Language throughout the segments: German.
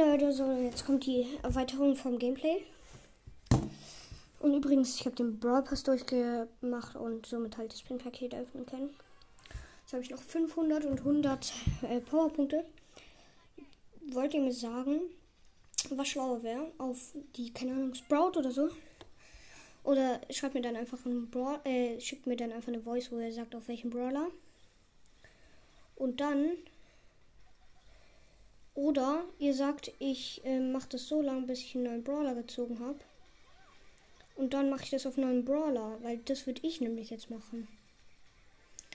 Leute, so jetzt kommt die Erweiterung vom Gameplay. Und übrigens, ich habe den Brawl Pass durchgemacht und somit halt das Pin-Paket öffnen können. Jetzt habe ich noch 500 und 100 äh, Powerpunkte. Wollt ihr mir sagen, was schlauer wäre? Auf die, keine Ahnung, Sprout oder so? Oder schreibt mir dann einfach ein Brawl, äh, schickt mir dann einfach eine Voice, wo er sagt, auf welchen Brawler. Und dann. Oder ihr sagt, ich äh, mache das so lange, bis ich einen neuen Brawler gezogen habe. Und dann mache ich das auf neuen Brawler, weil das würde ich nämlich jetzt machen.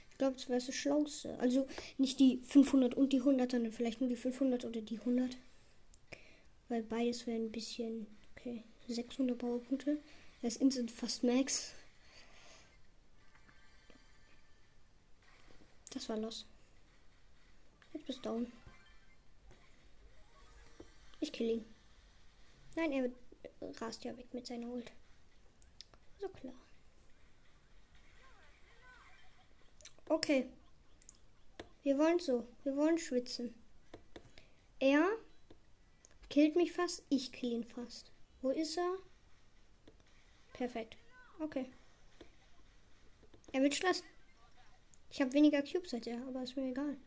Ich glaube, das wäre das Schlauste. Also nicht die 500 und die 100, sondern vielleicht nur die 500 oder die 100. Weil beides wäre ein bisschen. Okay, 600 Powerpunkte. Das ist instant fast Max. Das war los. Jetzt bist du down. Ich kill ihn. Nein, er rast ja weg mit seiner Ult. So klar. Okay. Wir wollen so. Wir wollen schwitzen. Er killt mich fast. Ich kill ihn fast. Wo ist er? Perfekt. Okay. Er wird Schloss. Ich habe weniger Cubes als er, aber ist mir egal.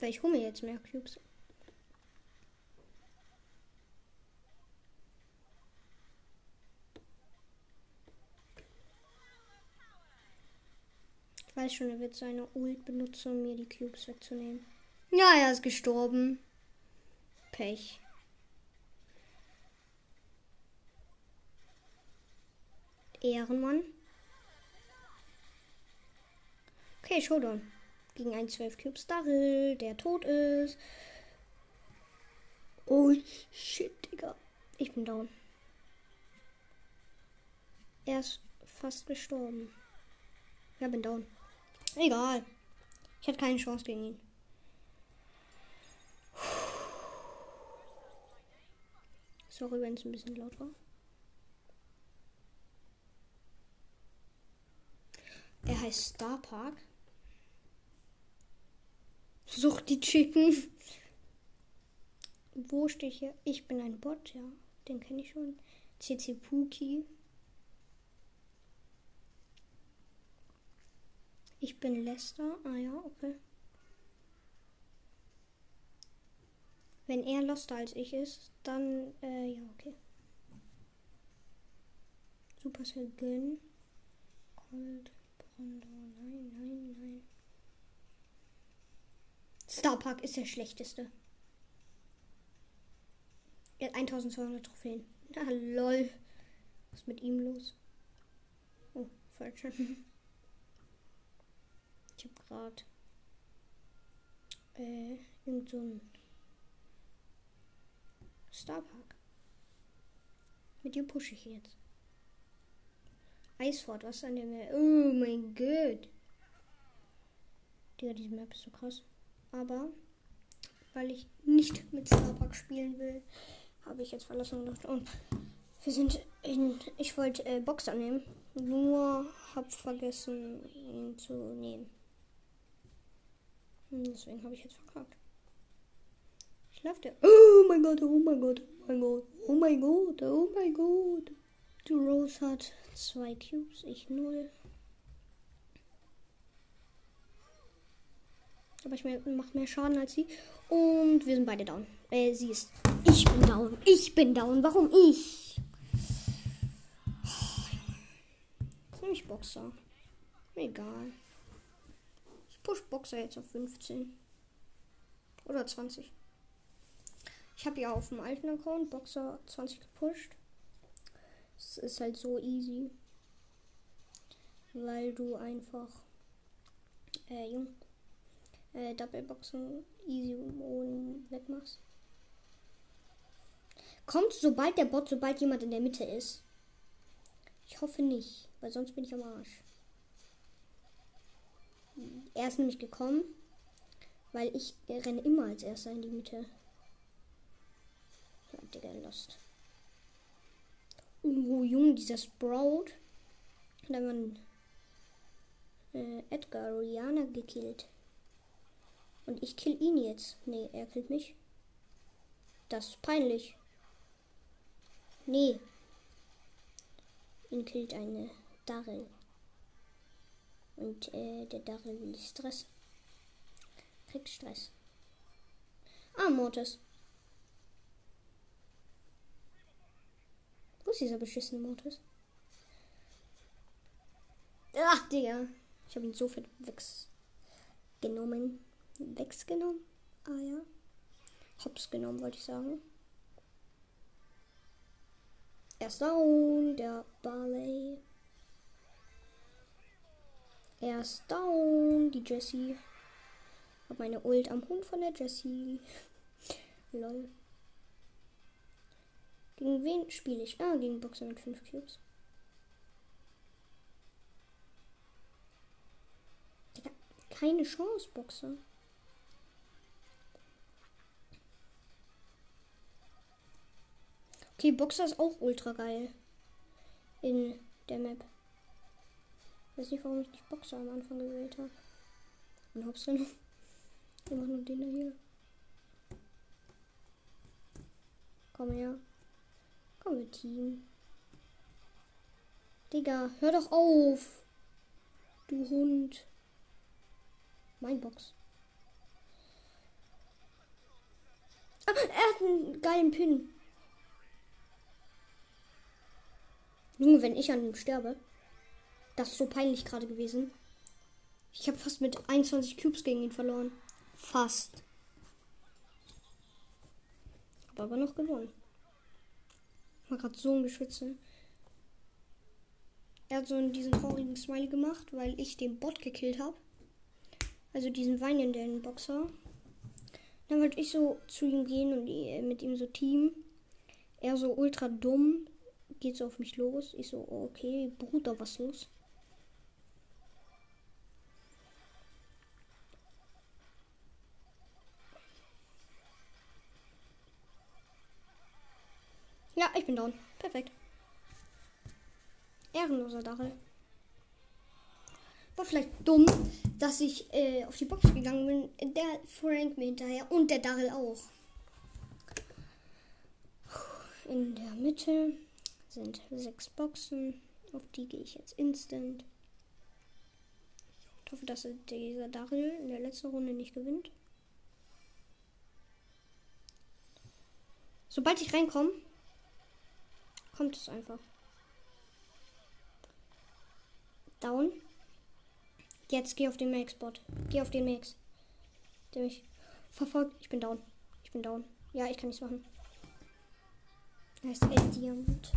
Weil ich hole mir jetzt mehr Cubes. Ich weiß schon, er wird seine Ult benutzen, um mir die Cubes wegzunehmen. Ja, er ist gestorben. Pech. Ehrenmann. Okay, Showdown. Gegen einen 12 Cubes Daryl, der tot ist. Oh shit, Digga. Ich bin down. Er ist fast gestorben. Ja, bin down. Egal. Ich hatte keine Chance gegen ihn. Sorry, wenn es ein bisschen laut war. Er heißt Star Park. Sucht die Chicken. Wo steht hier? Ich bin ein Bot, ja. Den kenne ich schon. CC Puki. Ich bin Lester. Ah ja, okay. Wenn er loster als ich ist, dann, äh, ja, okay. Supercell Gönn. Cold. Brando. Nein, nein, nein. Starpark ist der schlechteste. Er hat 1200 Trophäen. Na lol. Was ist mit ihm los? Oh, falsch. Ich hab grad äh, irgend so ein Starpark. Mit dir pushe ich jetzt. Eisfort, was an dem. Oh mein Gott. Digga, diese Map ist so krass. Aber weil ich nicht mit Starbucks spielen will, habe ich jetzt verlassen und wir sind in. Ich wollte äh, Boxer nehmen, nur habe vergessen, ihn zu nehmen. Hm, deswegen habe ich jetzt verkackt. Ich laufe der. Oh mein Gott, oh mein Gott, oh mein Gott, oh mein Gott, oh mein Gott. Die Rose hat zwei Cubes, ich null. Aber ich mache mehr Schaden als sie. Und wir sind beide down. Äh, sie ist. Ich bin down. Ich bin down. Warum ich? Jetzt nehme ich Boxer. Egal. Ich push Boxer jetzt auf 15. Oder 20. Ich habe ja auf dem alten Account Boxer 20 gepusht. Es ist halt so easy. Weil du einfach. Äh, Junge äh, Doubleboxen easy ohne wegmachst. Kommt sobald der Bot, sobald jemand in der Mitte ist. Ich hoffe nicht, weil sonst bin ich am Arsch. Er ist nämlich gekommen, weil ich renne immer als erster in die Mitte. Ja, Digga, lost. Oh, Junge, dieser Sprout. Da man äh, Edgar Rihanna gekillt. Und ich kill ihn jetzt. Nee, er killt mich. Das ist peinlich. Nee. Ihn killt eine Darrell. Und äh, der Darrell will Stress. Kriegt Stress. Ah, Mortis. Wo ist dieser beschissene Mortis? Ach, Digga. Ich habe ihn so viel weggenommen. Weggenommen? Ah ja. Hops genommen, wollte ich sagen. Er ist down, der Barley. Er ist down, die Jessie. Hab meine Ult am Hund von der Jessie. Lol. Gegen wen spiele ich? Ah, gegen Boxer mit 5 Cubes. keine Chance, Boxer. Okay, Boxer ist auch ultra geil. In der Map. Ich weiß nicht, warum ich nicht Boxer am Anfang gewählt habe. Und hab's dann. Wir machen nur den da hier. Komm her. Komm mit Team. Digga, hör doch auf. Du Hund. Mein Box. Ah, er hat einen geilen Pin. Junge, wenn ich an ihm sterbe. Das ist so peinlich gerade gewesen. Ich habe fast mit 21 Cubes gegen ihn verloren. Fast. Hab aber noch gewonnen. War gerade so ein Geschütze. Er hat so diesen traurigen Smiley gemacht, weil ich den Bot gekillt habe. Also diesen weinenden Boxer. Dann wollte ich so zu ihm gehen und mit ihm so Team. Er so ultra dumm. Geht so auf mich los. Ich so, okay, Bruder, was los? Ja, ich bin down. Perfekt. Ehrenloser Dachel. War vielleicht dumm, dass ich äh, auf die Box gegangen bin. Der Frank mir hinterher und der Daryl auch. In der Mitte sind sechs Boxen. Auf die gehe ich jetzt instant. Ich hoffe, dass dieser Daryl in der letzten Runde nicht gewinnt. Sobald ich reinkomme, kommt es einfach. Down. Jetzt geh auf den Max-Bot. Geh auf den Max. Der mich verfolgt. Ich bin down. Ich bin down. Ja, ich kann nichts machen. Er ist El Diamant.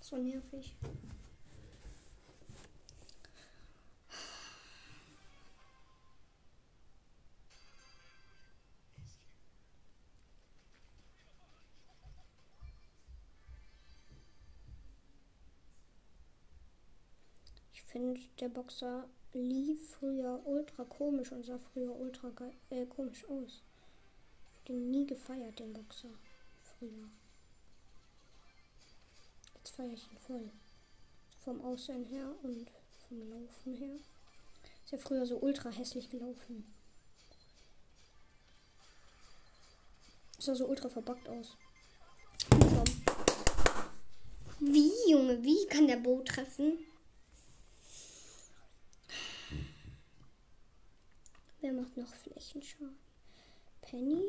So nervig. finde, der Boxer lief früher ultra komisch und sah früher ultra äh, komisch aus. Den nie gefeiert, den Boxer. Früher. Jetzt feiere ich ihn voll. Vom Aussehen her und vom Laufen her. Ist ja früher so ultra hässlich gelaufen. Sah so ultra verbackt aus. Wie, Junge, wie kann der Boot treffen? Wer macht noch Flächenschaden? Penny.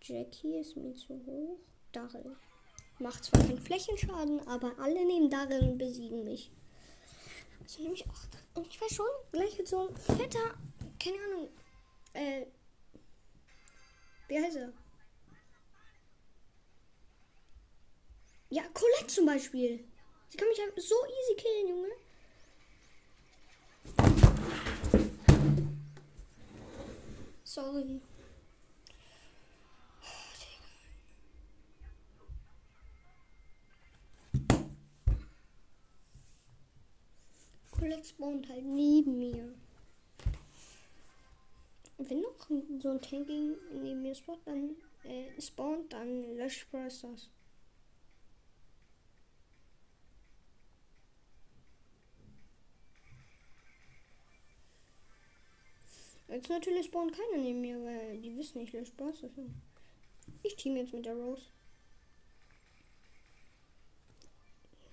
Jackie ist mir zu hoch. Daryl. Macht zwar keinen Flächenschaden, aber alle neben Daryl besiegen mich. Also nehme ich auch. Und ich weiß schon, gleich wird so ein fetter, keine Ahnung, äh, wie heißt er? Ja, Colette zum Beispiel. Sie kann mich so easy killen, Junge. Sorry. Colette spawnt halt neben mir. Wenn noch so ein Tanking neben mir spawnt, dann äh, spawnt, dann löscht Brawl Jetzt natürlich spawnt keiner neben mir, weil die wissen, ich lösche Spaß. Ich team jetzt mit der Rose.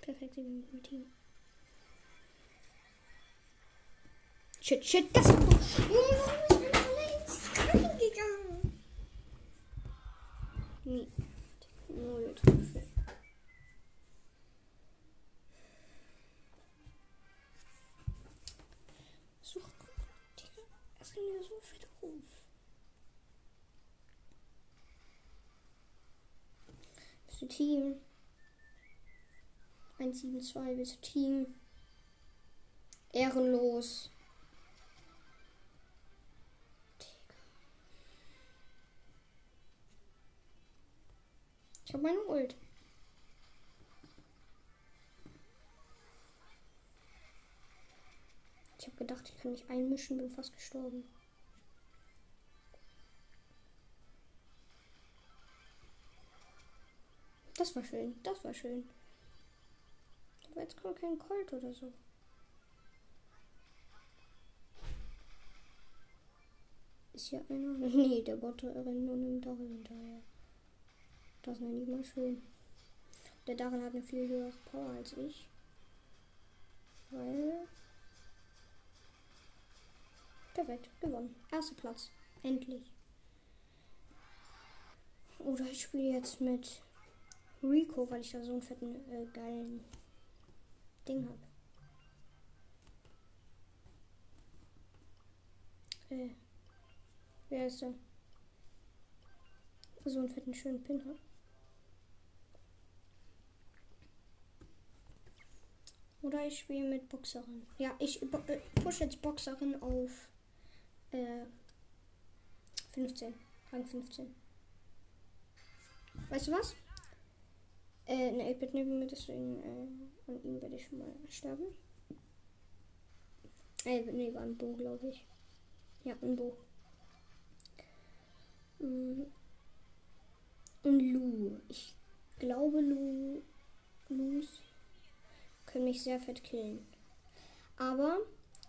Perfekt, sie mit dem Team. Shit, shit, das ist. Junge, warum ist man allein reingegangen? Nie. Null Treffer. Du Team? 172, bist du Team? Ehrenlos. Ich habe meine Ult. Ich habe gedacht, ich kann mich einmischen, bin fast gestorben. Das war schön, das war schön. Aber jetzt kommt kein Colt oder so. Ist hier einer? Nee, der Bot rennt nur einem Dachel hinterher. Das nenne ich mal schön. Der Darin hat eine viel höhere Power als ich. Weil. Perfekt, gewonnen. Erster Platz. Endlich. Oder ich spiele jetzt mit Rico, weil ich da so einen fetten, äh, geilen Ding habe. Äh. Wer ist der? So einen fetten, schönen Pin hat. Oder ich spiele mit Boxerin. Ja, ich äh, push jetzt Boxerin auf äh, 15. Rang 15. Weißt du was? Äh, ne, 8-Bit neben mir, deswegen äh, an ihm werde ich schon mal sterben. Äh, ne, war ein Bo, glaube ich. Ja, ein Bo. Mm. Und Lu. Ich glaube, Lu. Lus können mich sehr fett killen. Aber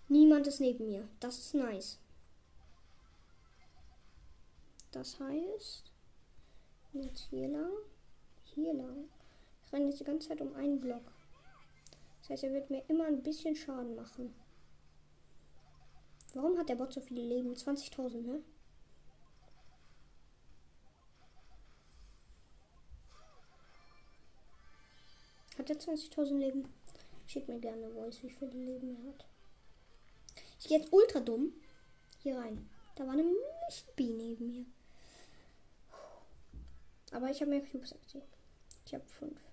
niemand ist neben mir. Das ist nice. Das heißt, jetzt hier lang, hier lang. Ich renne jetzt die ganze Zeit um einen Block. Das heißt, er wird mir immer ein bisschen Schaden machen. Warum hat der Bot so viele Leben? 20.000, ne? Hat er 20.000 Leben? Schick mir gerne Voice, wie viele Leben er hat. Ich gehe jetzt ultra dumm hier rein. Da war eine Milchbi neben mir. Aber ich habe mehr Cubes als sie. Ich habe fünf.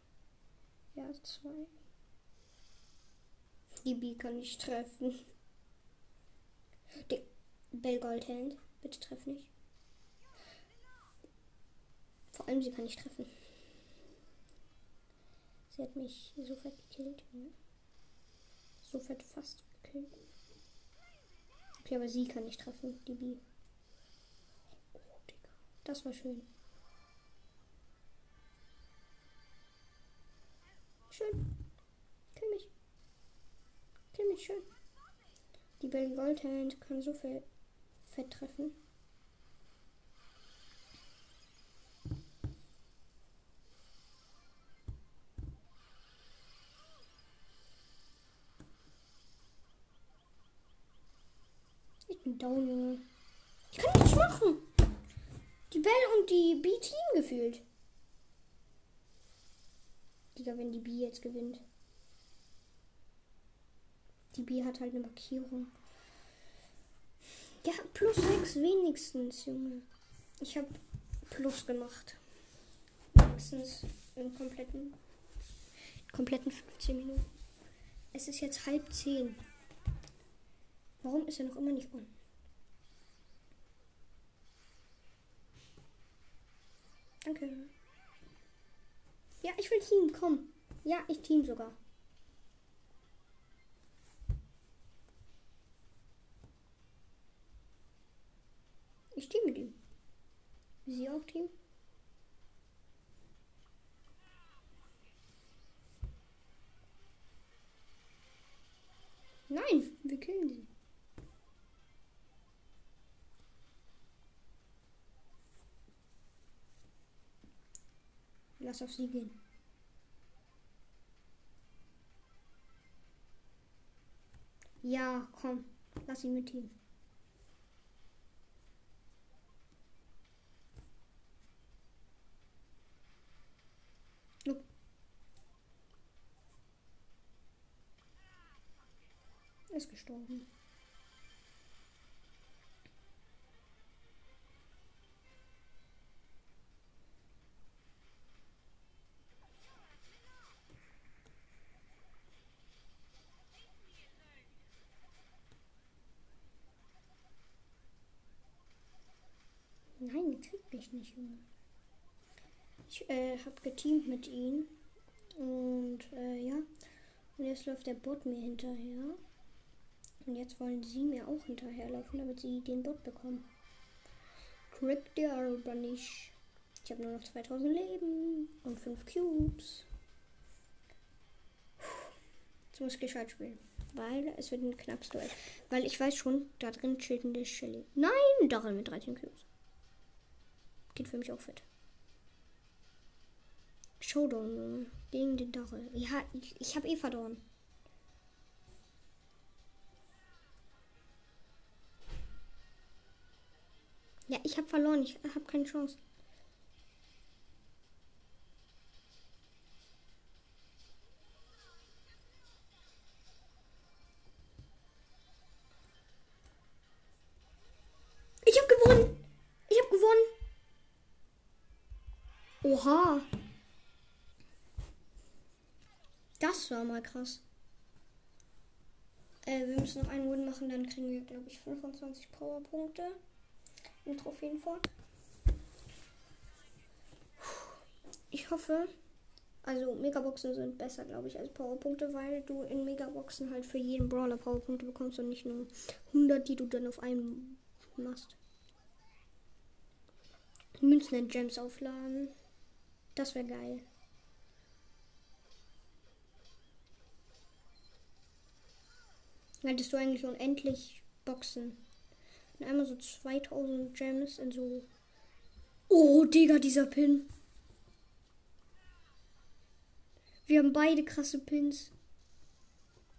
Ja, zwei. Die B kann ich treffen. Die Bell Goldhand. Bitte treff nicht. Vor allem sie kann nicht treffen. Sie hat mich so fett gekillt. Ne? So fett fast gekillt. Okay, aber sie kann nicht treffen, die B. Oh. Das war schön. Schön. Kill mich. Kill mich schön. Die Bell Goldhand kann so viel fett treffen. Ich bin down, Junge. Ich kann nichts machen. Die Bell und die B-Team gefühlt. Digga, wenn die B jetzt gewinnt. Die B hat halt eine Markierung. Ja, plus 6 wenigstens, Junge. Ich habe plus gemacht. Wenigstens im kompletten, kompletten 15 Minuten. Es ist jetzt halb 10. Warum ist er noch immer nicht on? Danke. Ja, ich will Team, komm. Ja, ich Team sogar. Ich Team mit ihm. Sie auch Team? Nein, wir killen sie. Lass auf sie gehen. Ja, komm. Lass ihn mit ihm. Nope. Ist gestorben. Mich nicht, Junge. Ich äh, habe geteamt mit ihm. Und äh, ja. Und jetzt läuft der Bot mir hinterher. Und jetzt wollen sie mir auch hinterherlaufen, damit sie den Bot bekommen. Kriegt der aber nicht. Ich habe nur noch 2000 Leben und 5 Cubes. Jetzt muss ich gescheit spielen. Weil es wird ein knappes Duell. Weil ich weiß schon, da drin chillt eine Shelly. Nein, darin mit 13 Cubes. Geht für mich auch fit. Showdown, Junge. Gegen den Dachel. Ja, ich, ich habe eh verloren. Ja, ich habe verloren. Ich habe keine Chance. Oha. Das war mal krass. Äh, wir müssen noch einen Win machen, dann kriegen wir, glaube ich, 25 Powerpunkte im Trophäenfort. Ich hoffe, also Megaboxen sind besser, glaube ich, als Powerpunkte, weil du in Megaboxen halt für jeden Brawler Powerpunkte bekommst und nicht nur 100, die du dann auf einen machst. Münzen und Gems aufladen. Das wäre geil. Hättest du eigentlich unendlich Boxen. Und einmal so 2000 Gems in so. Oh, Digga, dieser Pin. Wir haben beide krasse Pins.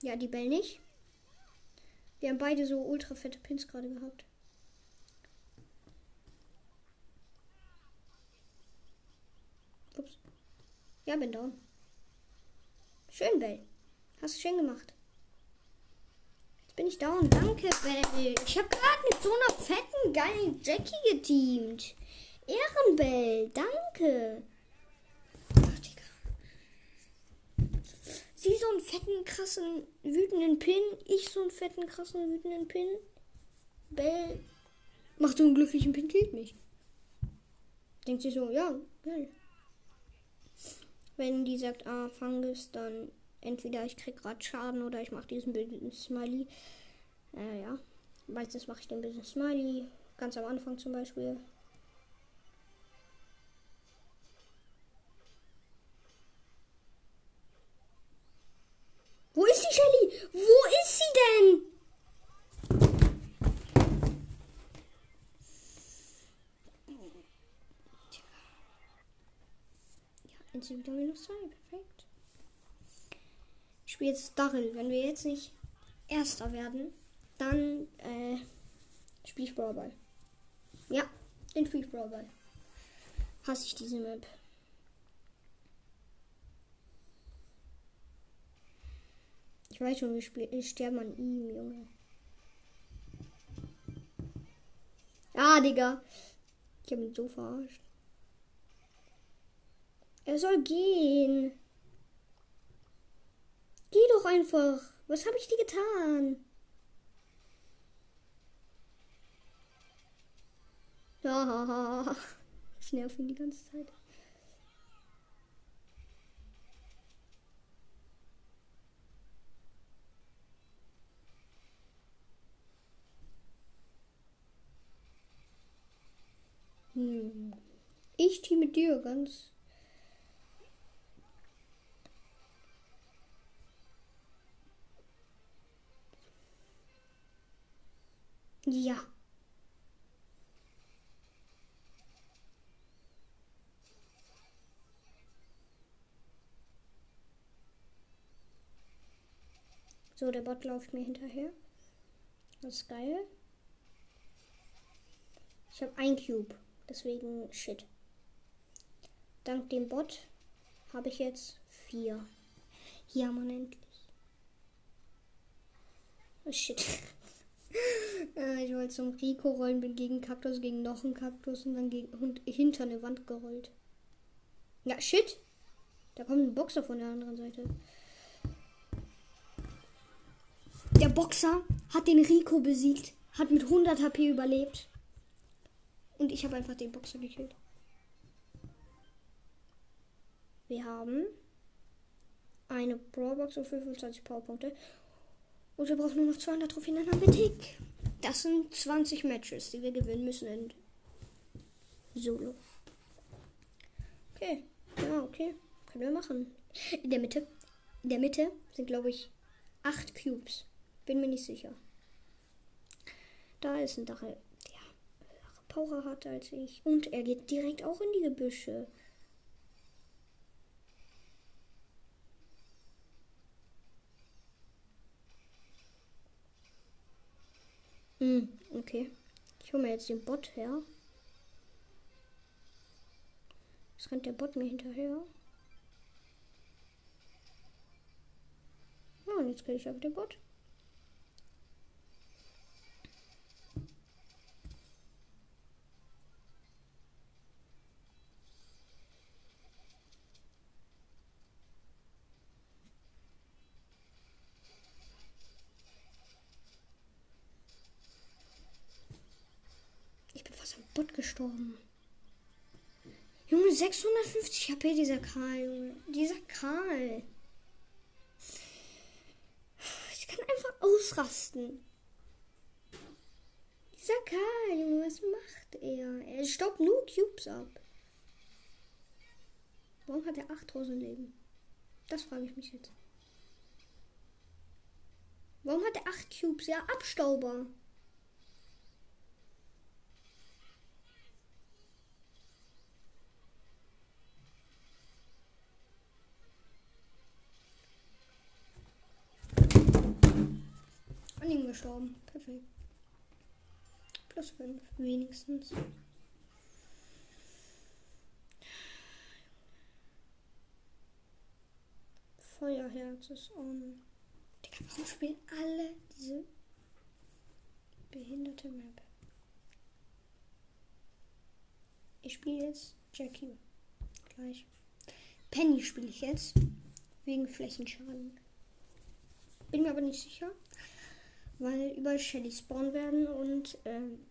Ja, die Bell nicht. Wir haben beide so ultra fette Pins gerade gehabt. Ja, bin down. Schön, Bell. Hast du schön gemacht. Jetzt bin ich down. Danke, Bell. Ich habe gerade mit so einer fetten, geilen Jackie geteamt. Ehrenbell. Danke. Ach, Digga. Sie so einen fetten, krassen, wütenden Pin. Ich so einen fetten, krassen, wütenden Pin. Bell macht so einen glücklichen Pin, killt mich. Denkt sich so, ja, geil. Wenn die sagt, ah, Fungus, dann entweder ich krieg gerade Schaden oder ich mache diesen bösen Smiley. Äh, ja. Meistens mache ich den bösen Smiley. Ganz am Anfang zum Beispiel. Wo ist die Shelly? Wo ist sie denn? Jetzt wieder minus zwei. Perfekt. Ich spiele jetzt Daryl. Wenn wir jetzt nicht Erster werden, dann äh, spiele ich Brawl Ball. Ja, den spiele ich Brawl Ball. Hasse ich diese Map. Ich weiß schon, wir, sterben an ihm, Junge. Ah, Digga. Ich habe ihn so verarscht. Er soll gehen. Geh doch einfach. Was habe ich dir getan? Ja, ich nerv ihn die ganze Zeit. Hm. Ich team mit dir ganz. Ja. So, der Bot läuft mir hinterher. Das ist geil. Ich habe ein Cube, deswegen shit. Dank dem Bot habe ich jetzt vier. Ja, man endlich. Oh, shit. Äh, ich wollte zum Rico rollen, bin gegen Kaktus, gegen noch einen Kaktus und dann gegen, und hinter eine Wand gerollt. Ja, shit. Da kommt ein Boxer von der anderen Seite. Der Boxer hat den Rico besiegt, hat mit 100 HP überlebt. Und ich habe einfach den Boxer gekillt. Wir haben eine Brawlbox und 25 Powerpunkte. Und wir brauchen nur noch 200 Trophäen, dann haben wir Tick. Das sind 20 Matches, die wir gewinnen müssen in Solo. Okay, ja, okay. Können wir machen. In der Mitte, in der Mitte sind, glaube ich, 8 Cubes. Bin mir nicht sicher. Da ist ein Dachel, der höhere Power hat als ich. Und er geht direkt auch in die Gebüsche. Hm, okay. Ich hole mir jetzt den Bot her. Jetzt rennt der Bot mir hinterher. Ja, und jetzt kriege ich aber den Bot. Ich bin fast am Bot gestorben. Junge, 650 HP dieser Karl, Junge. Dieser Karl. Ich kann einfach ausrasten. Dieser Karl, Junge, was macht er? Er staubt nur Cubes ab. Warum hat er 8000 Leben? Das frage ich mich jetzt. Warum hat er 8 Cubes? Ja, Abstauber. Gestorben. Perfekt. Plus 5 wenigstens. Feuerherz ist on. Digga, warum spielen alle diese behinderte Map? Ich spiele jetzt Jackie. Gleich. Penny spiele ich jetzt. Wegen Flächenschaden. Bin mir aber nicht sicher. Weil überall Shelly spawnen werden und, ähm,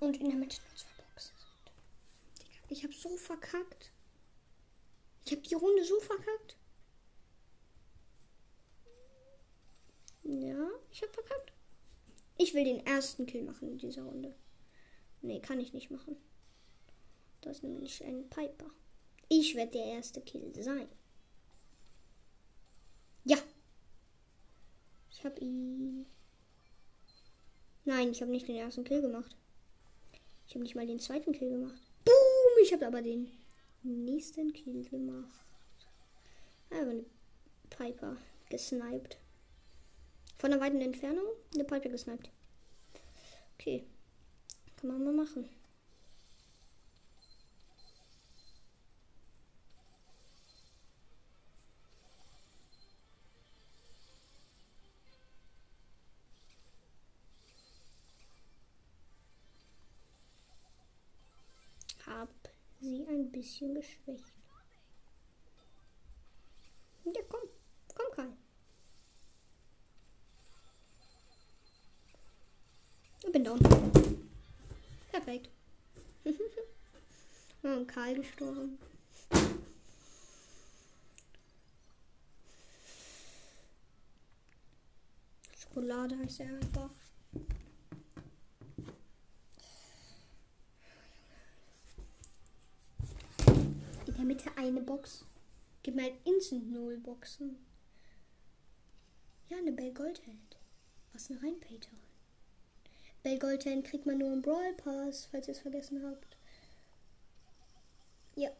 und in der Mitte nur zwei Boxen sind. Ich habe so verkackt. Ich habe die Runde so verkackt. Ja, ich habe verkackt. Ich will den ersten Kill machen in dieser Runde. Nee, kann ich nicht machen. Das ist nämlich ein Piper. Ich werde der erste Kill sein. Ja. Ich habe ihn. Nein, ich habe nicht den ersten Kill gemacht. Ich habe nicht mal den zweiten Kill gemacht. Boom! Ich habe aber den nächsten Kill gemacht. Aber eine Piper gesniped. Von einer weiten Entfernung eine Piper gesniped. Okay. Kann man mal machen. Hab sie ein bisschen geschwächt. Ja, komm. Komm, Karl. Ich bin down. Perfekt. oh, Karl gestorben. Schokolade heißt er einfach. Der Mitte eine Box. Gib mir ein Instant Null Boxen. Ja, eine Bell Goldhand. Was eine Reinpaterin. Bell Goldhand kriegt man nur im Brawl Pass, falls ihr es vergessen habt. Ja.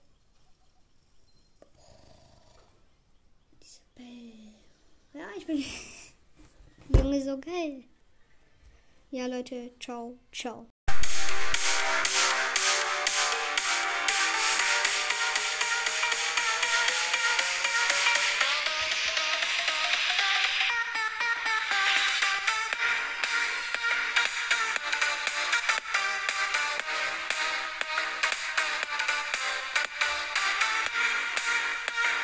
Diese Bell. Ja, ich bin. so geil. Ja, Leute, ciao, ciao.